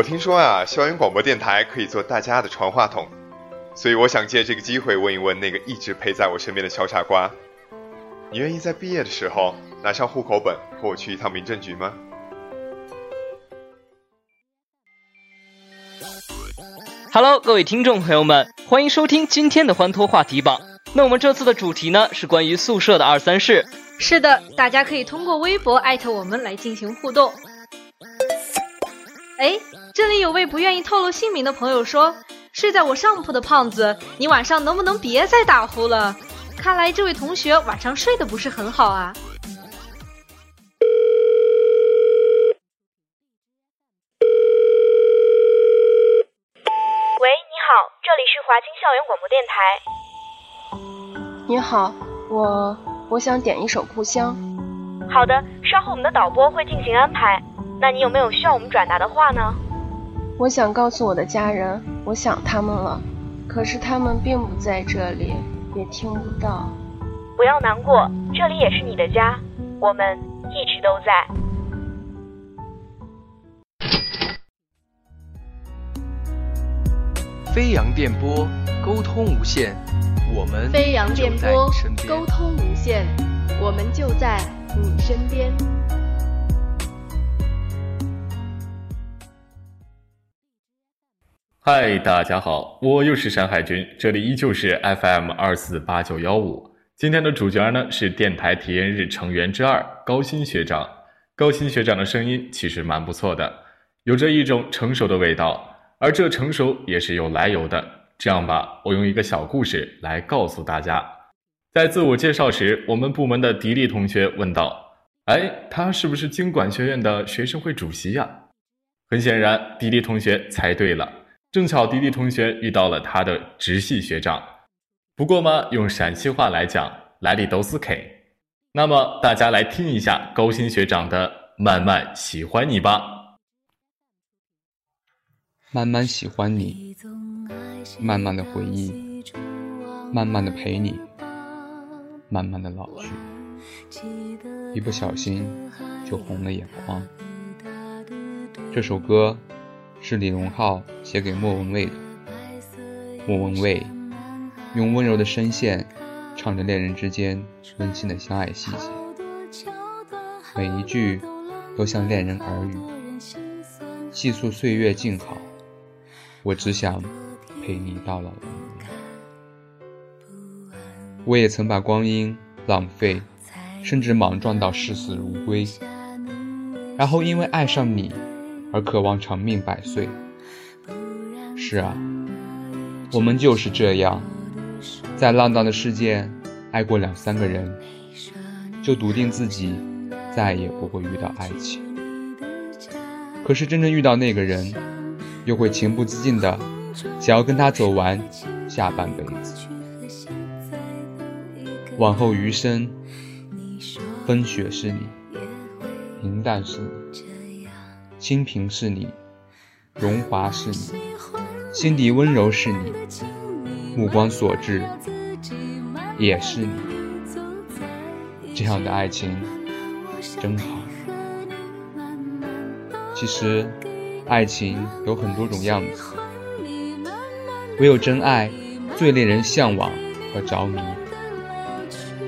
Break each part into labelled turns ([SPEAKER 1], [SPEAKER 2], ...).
[SPEAKER 1] 我听说啊，校园广播电台可以做大家的传话筒，所以我想借这个机会问一问那个一直陪在我身边的小傻瓜：你愿意在毕业的时候拿上户口本和我去一趟民政局吗
[SPEAKER 2] ？Hello，各位听众朋友们，欢迎收听今天的欢脱话题榜。那我们这次的主题呢是关于宿舍的二三事。
[SPEAKER 3] 是的，大家可以通过微博艾特我们来进行互动。哎。这里有位不愿意透露姓名的朋友说：“睡在我上铺的胖子，你晚上能不能别再打呼了？看来这位同学晚上睡得不是很好啊。”
[SPEAKER 4] 喂，你好，这里是华清校园广播
[SPEAKER 5] 电台。你好，我我想点一首《故乡》。
[SPEAKER 4] 好的，稍后我们的导播会进行安排。那你有没有需要我们转达的话呢？
[SPEAKER 5] 我想告诉我的家人，我想他们了，可是他们并不在这里，也听不到。
[SPEAKER 4] 不要难过，这里也是你的家，我们一直都在。
[SPEAKER 6] 飞扬电波，沟通无限，我们
[SPEAKER 3] 飞扬电波，沟通无限，我们就在你身边。
[SPEAKER 7] 嗨，大家好，我又是山海军，这里依旧是 FM 二四八九幺五。今天的主角呢是电台体验日成员之二高鑫学长。高鑫学长的声音其实蛮不错的，有着一种成熟的味道，而这成熟也是有来由的。这样吧，我用一个小故事来告诉大家。在自我介绍时，我们部门的迪丽同学问道：“哎，他是不是经管学院的学生会主席呀？”很显然，迪丽同学猜对了。正巧迪迪同学遇到了他的直系学长，不过嘛，用陕西话来讲，来历都是 K。那么大家来听一下高鑫学长的《慢慢喜欢你》吧。
[SPEAKER 8] 慢慢喜欢你，慢慢的回忆，慢慢的陪你，慢慢的老去，一不小心就红了眼眶。这首歌。是李荣浩写给莫文蔚的。莫文蔚用温柔的声线唱着恋人之间温馨的相爱细节，每一句都像恋人耳语，细诉岁月静好。我只想陪你到老。我也曾把光阴浪费，甚至莽撞到视死如归，然后因为爱上你。而渴望长命百岁。是啊，我们就是这样，在浪荡的世界爱过两三个人，就笃定自己再也不会遇到爱情。可是真正遇到那个人，又会情不自禁的想要跟他走完下半辈子。往后余生，风雪是你，平淡是你。清贫是你，荣华是你，心底温柔是你，目光所至也是你。这样的爱情真好。其实，爱情有很多种样子，唯有真爱最令人向往和着迷。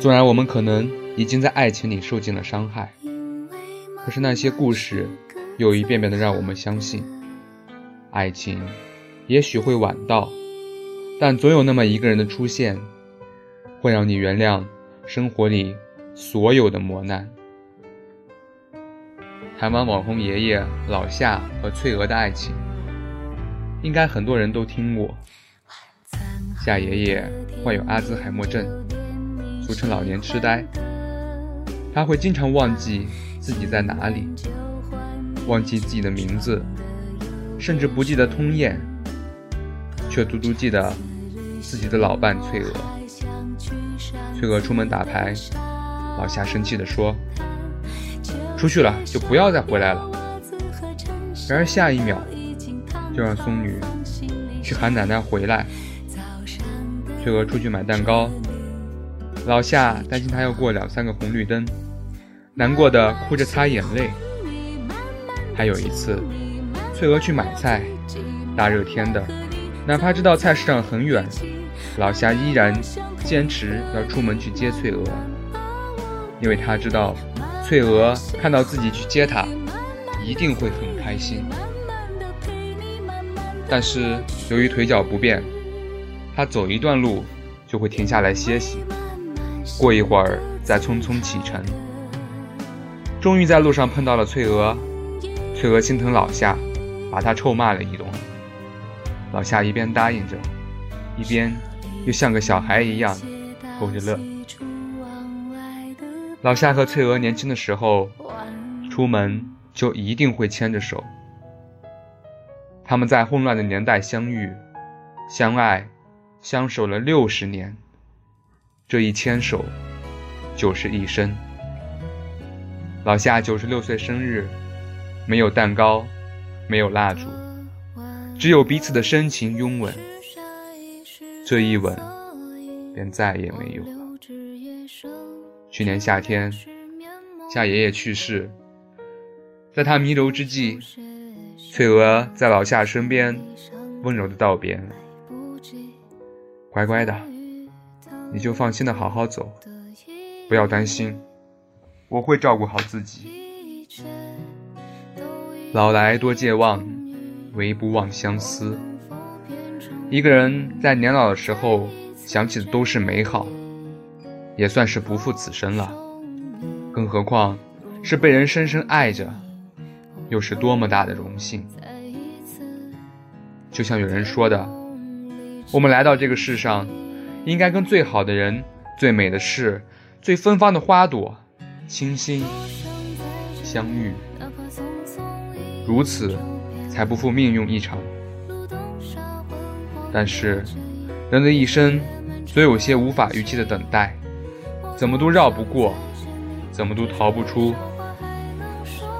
[SPEAKER 8] 纵然我们可能已经在爱情里受尽了伤害，可是那些故事。又一遍遍的让我们相信，爱情也许会晚到，但总有那么一个人的出现，会让你原谅生活里所有的磨难。台湾网红爷爷老夏和翠娥的爱情，应该很多人都听过。夏爷爷患有阿兹海默症，俗称老年痴呆，他会经常忘记自己在哪里，忘记自己的名字，甚至不记得通燕，却足足记得自己的老伴翠娥。翠娥出门打牌，老夏生气地说：“出去了就不要再回来了。”然而下一秒，就让松女去喊奶奶回来。翠娥出去买蛋糕，老夏担心她要过两三个红绿灯，难过的哭着擦眼泪。还有一次，翠娥去买菜，大热天的，哪怕知道菜市场很远，老夏依然坚持要出门去接翠娥，因为他知道，翠娥看到自己去接她，一定会很开心。但是由于腿脚不便，他走一段路就会停下来歇息，过一会儿再匆匆启程。终于在路上碰到了翠娥，翠娥心疼老夏，把他臭骂了一顿。老夏一边答应着，一边又像个小孩一样偷着乐。老夏和翠娥年轻的时候，出门就一定会牵着手。他们在混乱的年代相遇、相爱。相守了六十年，这一牵手就是一生。老夏九十六岁生日，没有蛋糕，没有蜡烛，只有彼此的深情拥吻。这一吻，便再也没有了。去年夏天，夏爷爷去世，在他弥留之际，翠娥在老夏身边温柔的道别。乖乖的，你就放心的好好走，不要担心，我会照顾好自己。老来多健忘，唯不忘相思。一个人在年老的时候想起的都是美好，也算是不负此生了。更何况是被人深深爱着，又是多么大的荣幸。就像有人说的。我们来到这个世上，应该跟最好的人、最美的事、最芬芳的花朵倾心相遇，如此才不负命运一场。但是，人的一生总有些无法预期的等待，怎么都绕不过，怎么都逃不出。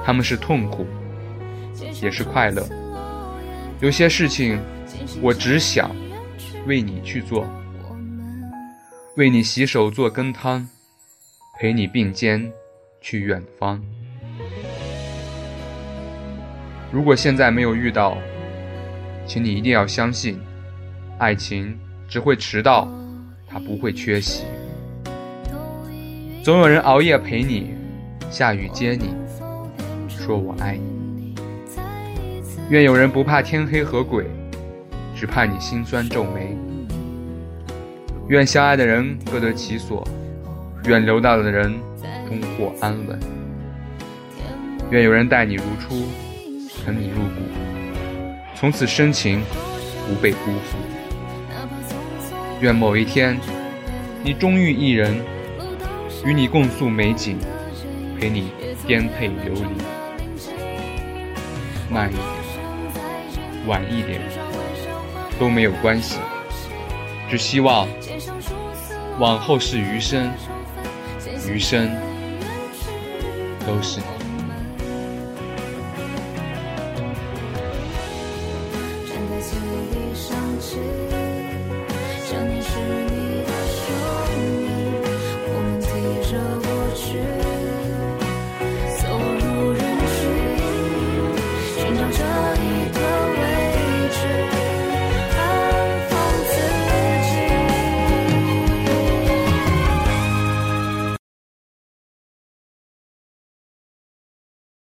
[SPEAKER 8] 他们是痛苦，也是快乐。有些事情，我只想。为你去做，为你洗手做羹汤，陪你并肩去远方。如果现在没有遇到，请你一定要相信，爱情只会迟到，它不会缺席。总有人熬夜陪你，下雨接你，说我爱你。愿有人不怕天黑和鬼。只怕你心酸皱眉。愿相爱的人各得其所，愿留到的人终获安稳。愿有人待你如初，疼你入骨，从此深情不被辜负。愿某一天，你终遇一人，与你共诉美景，陪你颠沛流离。慢一点，晚一点。都没有关系，只希望往后是余生，余生都是你。